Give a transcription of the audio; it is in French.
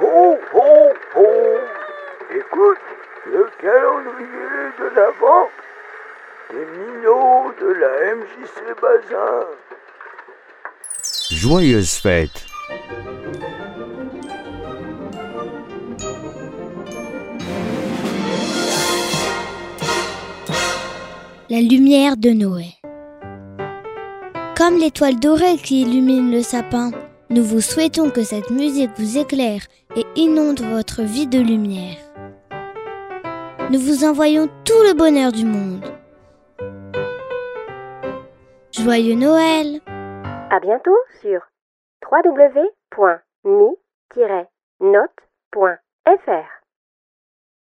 Ho, ho, ho Écoute, le calendrier de l'Avent des minots de la MJC Bazin. Joyeuse fête La lumière de Noé. Comme l'étoile dorée qui illumine le sapin, nous vous souhaitons que cette musique vous éclaire et inonde votre vie de lumière. Nous vous envoyons tout le bonheur du monde. Joyeux Noël À bientôt sur www.mi-note.fr